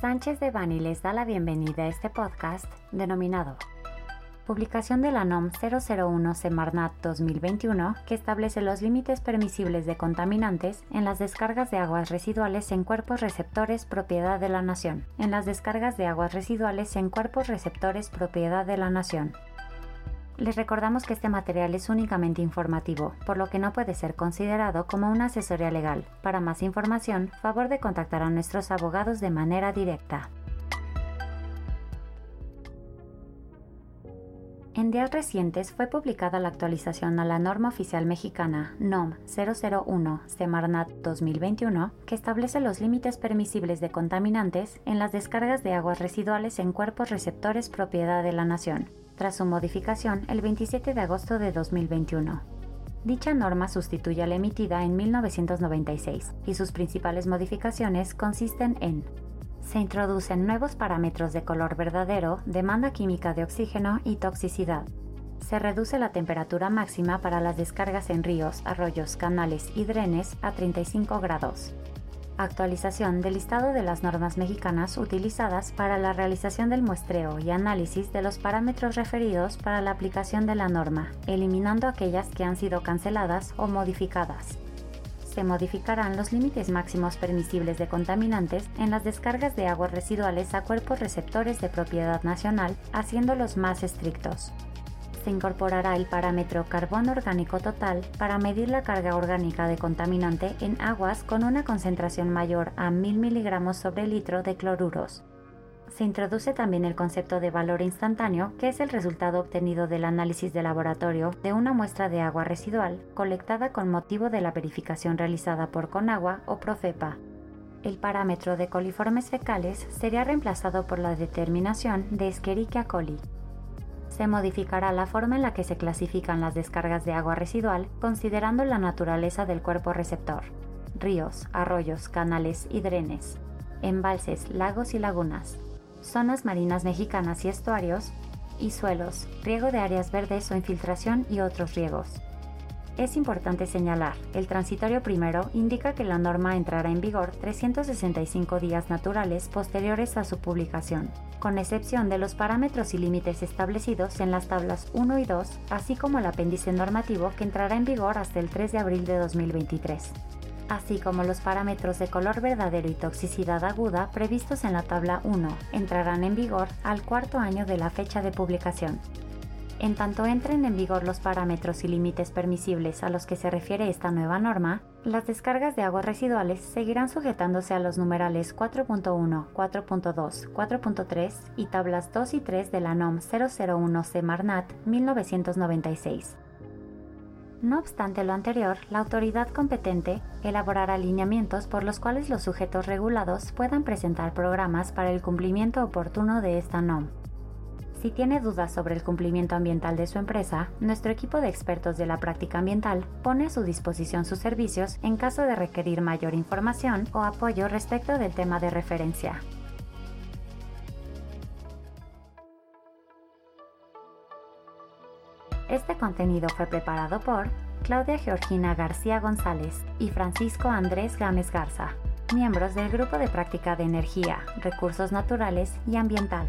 Sánchez de Bani les da la bienvenida a este podcast denominado Publicación de la NOM 001 Semarnat 2021 que establece los límites permisibles de contaminantes en las descargas de aguas residuales en cuerpos receptores propiedad de la Nación. En las descargas de aguas residuales en cuerpos receptores propiedad de la Nación. Les recordamos que este material es únicamente informativo, por lo que no puede ser considerado como una asesoría legal. Para más información, favor de contactar a nuestros abogados de manera directa. En días recientes fue publicada la actualización a la norma oficial mexicana NOM 001 Semarnat 2021 que establece los límites permisibles de contaminantes en las descargas de aguas residuales en cuerpos receptores propiedad de la nación, tras su modificación el 27 de agosto de 2021. Dicha norma sustituye a la emitida en 1996 y sus principales modificaciones consisten en se introducen nuevos parámetros de color verdadero, demanda química de oxígeno y toxicidad. Se reduce la temperatura máxima para las descargas en ríos, arroyos, canales y drenes a 35 grados actualización del listado de las normas mexicanas utilizadas para la realización del muestreo y análisis de los parámetros referidos para la aplicación de la norma, eliminando aquellas que han sido canceladas o modificadas. Se modificarán los límites máximos permisibles de contaminantes en las descargas de aguas residuales a cuerpos receptores de propiedad nacional, haciéndolos más estrictos se incorporará el parámetro carbono orgánico total para medir la carga orgánica de contaminante en aguas con una concentración mayor a 1000 miligramos sobre litro de cloruros. Se introduce también el concepto de valor instantáneo, que es el resultado obtenido del análisis de laboratorio de una muestra de agua residual colectada con motivo de la verificación realizada por Conagua o Profepa. El parámetro de coliformes fecales sería reemplazado por la determinación de Escherichia coli, se modificará la forma en la que se clasifican las descargas de agua residual considerando la naturaleza del cuerpo receptor, ríos, arroyos, canales y drenes, embalses, lagos y lagunas, zonas marinas mexicanas y estuarios, y suelos, riego de áreas verdes o infiltración y otros riegos. Es importante señalar, el transitorio primero indica que la norma entrará en vigor 365 días naturales posteriores a su publicación, con excepción de los parámetros y límites establecidos en las tablas 1 y 2, así como el apéndice normativo que entrará en vigor hasta el 3 de abril de 2023 así como los parámetros de color verdadero y toxicidad aguda previstos en la tabla 1, entrarán en vigor al cuarto año de la fecha de publicación. En tanto entren en vigor los parámetros y límites permisibles a los que se refiere esta nueva norma, las descargas de aguas residuales seguirán sujetándose a los numerales 4.1, 4.2, 4.3 y tablas 2 y 3 de la NOM 001 Semarnat 1996. No obstante lo anterior, la autoridad competente elaborará lineamientos por los cuales los sujetos regulados puedan presentar programas para el cumplimiento oportuno de esta NOM si tiene dudas sobre el cumplimiento ambiental de su empresa, nuestro equipo de expertos de la práctica ambiental pone a su disposición sus servicios en caso de requerir mayor información o apoyo respecto del tema de referencia. Este contenido fue preparado por Claudia Georgina García González y Francisco Andrés Gámez Garza, miembros del Grupo de Práctica de Energía, Recursos Naturales y Ambiental.